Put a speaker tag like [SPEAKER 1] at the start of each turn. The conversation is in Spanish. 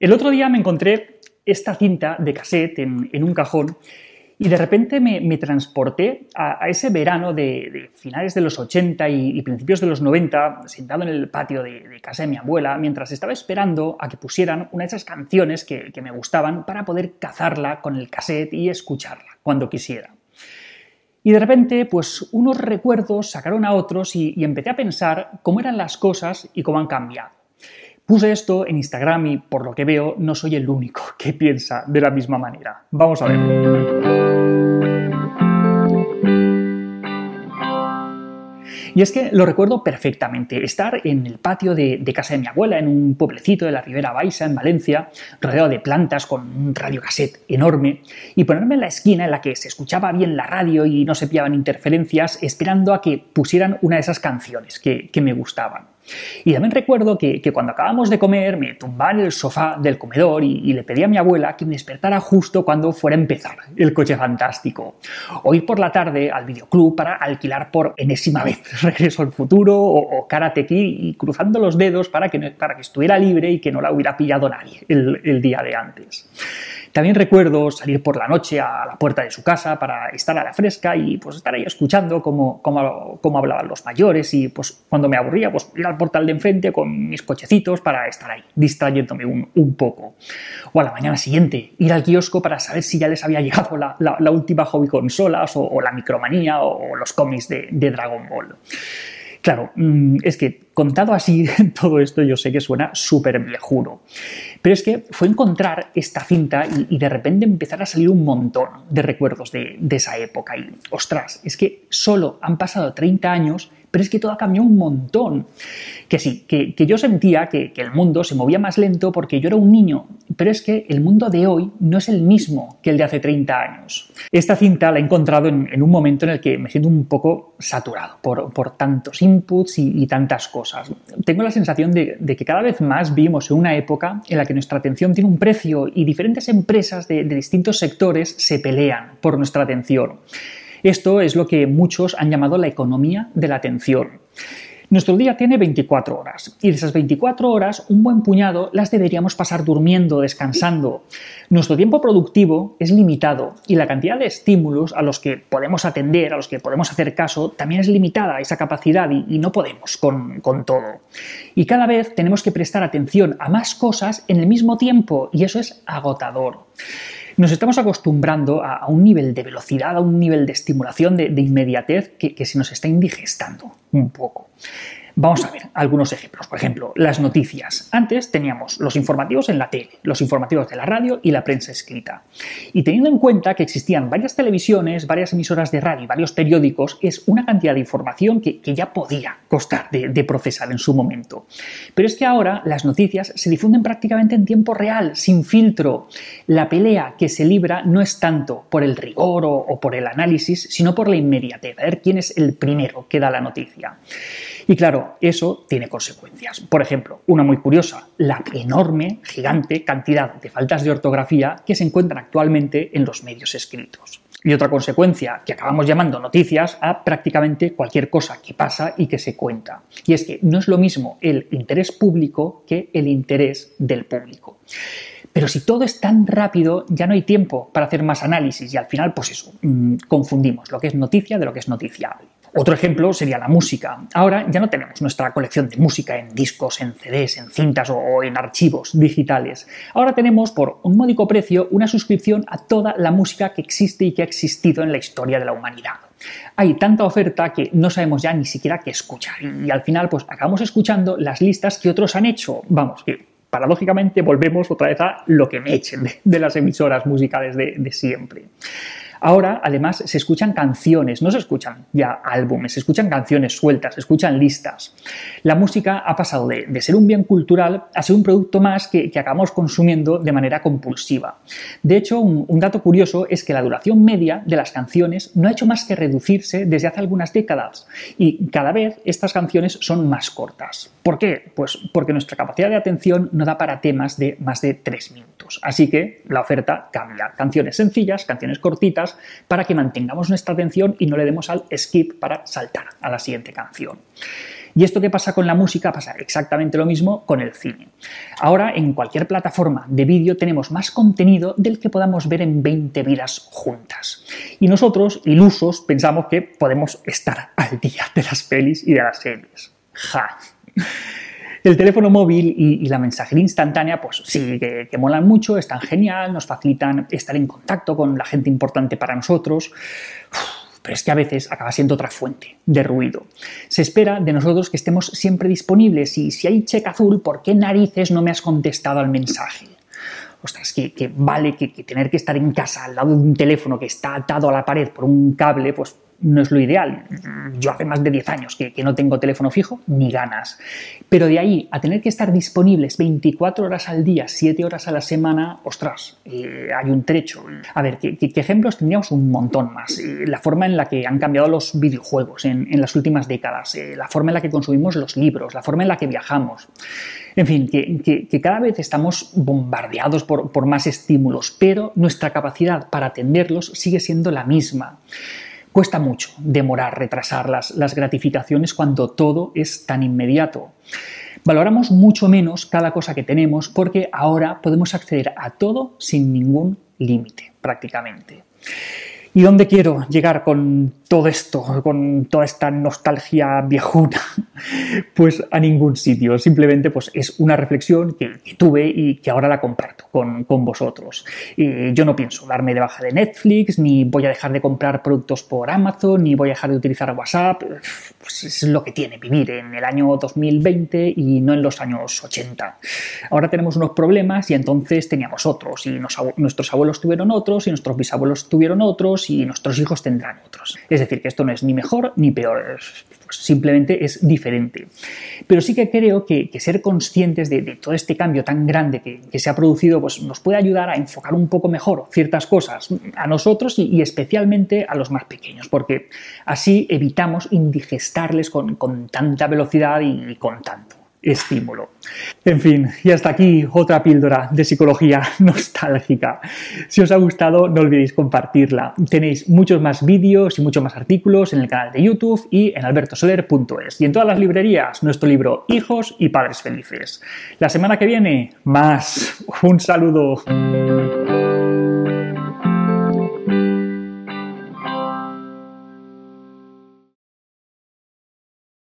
[SPEAKER 1] El otro día me encontré esta cinta de cassette en, un cajón y de repente me, transporté a, ese verano de, finales de los 80 y, principios de los 90, sentado en el patio de, casa de mi abuela, mientras estaba esperando a que pusieran una de esas canciones que, me gustaban para poder cazarla con el cassette y escucharla cuando quisiera. Y de repente, pues unos recuerdos sacaron a otros y empecé a pensar cómo eran las cosas y cómo han cambiado. Puse esto en Instagram y por lo que veo no soy el único que piensa de la misma manera. Vamos a ver. Y es que lo recuerdo perfectamente, estar en el patio de, casa de mi abuela, en un pueblecito de la Ribera Baixa, en Valencia, rodeado de plantas con un radiocassette enorme, y ponerme en la esquina en la que se escuchaba bien la radio y no se pillaban interferencias, esperando a que pusieran una de esas canciones que me gustaban. Y también recuerdo que, cuando acabamos de comer me tumbaba en el sofá del comedor y, le pedí a mi abuela que me despertara justo cuando fuera a empezar el coche fantástico. O ir por la tarde al videoclub para alquilar por enésima vez Regreso al Futuro o, Karate Kid y cruzando los dedos para que, para que estuviera libre y que no la hubiera pillado nadie el día de antes. También recuerdo salir por la noche a la puerta de su casa para estar a la fresca y pues estar ahí escuchando cómo, cómo, hablaban los mayores y pues cuando me aburría pues ir al portal de enfrente con mis cochecitos para estar ahí distrayéndome un, poco. O a la mañana siguiente ir al kiosco para saber si ya les había llegado la, la, última hobby consolas o, la micromanía o los cómics de, de Dragon Ball. Claro, mm, es que contado así todo esto yo sé que suena súper viejuro, pero es que fue encontrar esta cinta y, de repente empezar a salir un montón de recuerdos de, de esa época y ostras, es que solo han pasado 30 años pero es que todo ha cambiado un montón. Que sí, que, yo sentía que, el mundo se movía más lento porque yo era un niño, pero es que el mundo de hoy no es el mismo que el de hace 30 años. Esta cinta la he encontrado en, un momento en el que me siento un poco saturado por, tantos inputs y, tantas cosas. Tengo la sensación de, que cada vez más vivimos en una época en la que nuestra atención tiene un precio y diferentes empresas de distintos sectores se pelean por nuestra atención. Esto es lo que muchos han llamado la economía de la atención. Nuestro día tiene 24 horas y de esas 24 horas un buen puñado las deberíamos pasar durmiendo, descansando. Nuestro tiempo productivo es limitado y la cantidad de estímulos a los que podemos atender, a los que podemos hacer caso, también es limitada esa capacidad y, no podemos con, con todo. Y cada vez tenemos que prestar atención a más cosas en el mismo tiempo y eso es agotador nos estamos acostumbrando a, un nivel de velocidad, a un nivel de estimulación, de, inmediatez que, se nos está indigestando un poco. Vamos a ver algunos ejemplos. Por ejemplo, las noticias. Antes teníamos los informativos en la tele, los informativos de la radio y la prensa escrita. Y teniendo en cuenta que existían varias televisiones, varias emisoras de radio y varios periódicos, es una cantidad de información que, ya podía costar de, procesar en su momento. Pero es que ahora las noticias se difunden prácticamente en tiempo real, sin filtro. La pelea que se libra no es tanto por el rigor o, o por el análisis, sino por la inmediatez, a ver quién es el primero que da la noticia. Y claro, eso tiene consecuencias. Por ejemplo, una muy curiosa, la enorme, gigante cantidad de faltas de ortografía que se encuentran actualmente en los medios escritos. Y otra consecuencia que acabamos llamando noticias a prácticamente cualquier cosa que pasa y que se cuenta. Y es que no es lo mismo el interés público que el interés del público. Pero si todo es tan rápido, ya no hay tiempo para hacer más análisis y al final, pues eso, mm, confundimos lo que es noticia de lo que es noticiable. Otro ejemplo sería la música. Ahora ya no tenemos nuestra colección de música en discos, en CDs, en cintas o en archivos digitales. Ahora tenemos por un módico precio una suscripción a toda la música que existe y que ha existido en la historia de la humanidad. Hay tanta oferta que no sabemos ya ni siquiera qué escuchar y al final pues acabamos escuchando las listas que otros han hecho. Vamos, que paradójicamente volvemos otra vez a lo que me echen de, las emisoras musicales de siempre. Ahora, además, se escuchan canciones, no se escuchan ya álbumes, se escuchan canciones sueltas, se escuchan listas. La música ha pasado de, ser un bien cultural a ser un producto más que, acabamos consumiendo de manera compulsiva. De hecho, un, dato curioso es que la duración media de las canciones no ha hecho más que reducirse desde hace algunas décadas y cada vez estas canciones son más cortas. ¿Por qué? Pues porque nuestra capacidad de atención no da para temas de más de tres minutos. Así que la oferta cambia. Canciones sencillas, canciones cortitas, para que mantengamos nuestra atención y no le demos al skip para saltar a la siguiente canción. Y esto que pasa con la música pasa exactamente lo mismo con el cine. Ahora en cualquier plataforma de vídeo tenemos más contenido del que podamos ver en 20 vidas juntas. Y nosotros, ilusos, pensamos que podemos estar al día de las pelis y de las series. Ja. El teléfono móvil y, la mensajería instantánea, pues sí, que, que, molan mucho, están genial, nos facilitan estar en contacto con la gente importante para nosotros. pero es que a veces acaba siendo otra fuente de ruido. Se espera de nosotros que estemos siempre disponibles y si hay cheque azul, ¿por qué narices no me has contestado al mensaje? Ostras, que, que vale que, que, tener que estar en casa al lado de un teléfono que está atado a la pared por un cable, pues no es lo ideal. Yo hace más de 10 años que, no tengo teléfono fijo, ni ganas. Pero de ahí a tener que estar disponibles 24 horas al día, 7 horas a la semana, ostras, eh, hay un trecho. A ver, ¿qué, ejemplos tendríamos? Un montón más. Eh, la forma en la que han cambiado los videojuegos en, las últimas décadas, eh, la forma en la que consumimos los libros, la forma en la que viajamos. En fin, que, cada vez estamos bombardeados por, por más estímulos, pero nuestra capacidad para atenderlos sigue siendo la misma. Cuesta mucho demorar, retrasar las, las gratificaciones cuando todo es tan inmediato. Valoramos mucho menos cada cosa que tenemos porque ahora podemos acceder a todo sin ningún límite, prácticamente. ¿Y dónde quiero llegar con todo esto, con toda esta nostalgia viejuna? Pues a ningún sitio. Simplemente pues, es una reflexión que, tuve y que ahora la comparto con, vosotros. yo no pienso darme de baja de Netflix, ni voy a dejar de comprar productos por Amazon, ni voy a dejar de utilizar WhatsApp. Pues es lo que tiene vivir en el año 2020 y no en los años 80. Ahora tenemos unos problemas y entonces teníamos otros. Y nuestros abuelos tuvieron otros y nuestros bisabuelos tuvieron otros y nuestros hijos tendrán otros. Es decir, que esto no es ni mejor ni peor, simplemente es diferente. Pero sí que creo que, ser conscientes de, todo este cambio tan grande que, se ha producido pues, nos puede ayudar a enfocar un poco mejor ciertas cosas a nosotros y, especialmente a los más pequeños, porque así evitamos indigestarles con, tanta velocidad y con tanto estímulo. En fin, y hasta aquí otra píldora de psicología nostálgica. Si os ha gustado, no olvidéis compartirla. Tenéis muchos más vídeos y muchos más artículos en el canal de YouTube y en albertosoler.es. Y en todas las librerías, nuestro libro Hijos y Padres Felices. La semana que viene, más. Un saludo.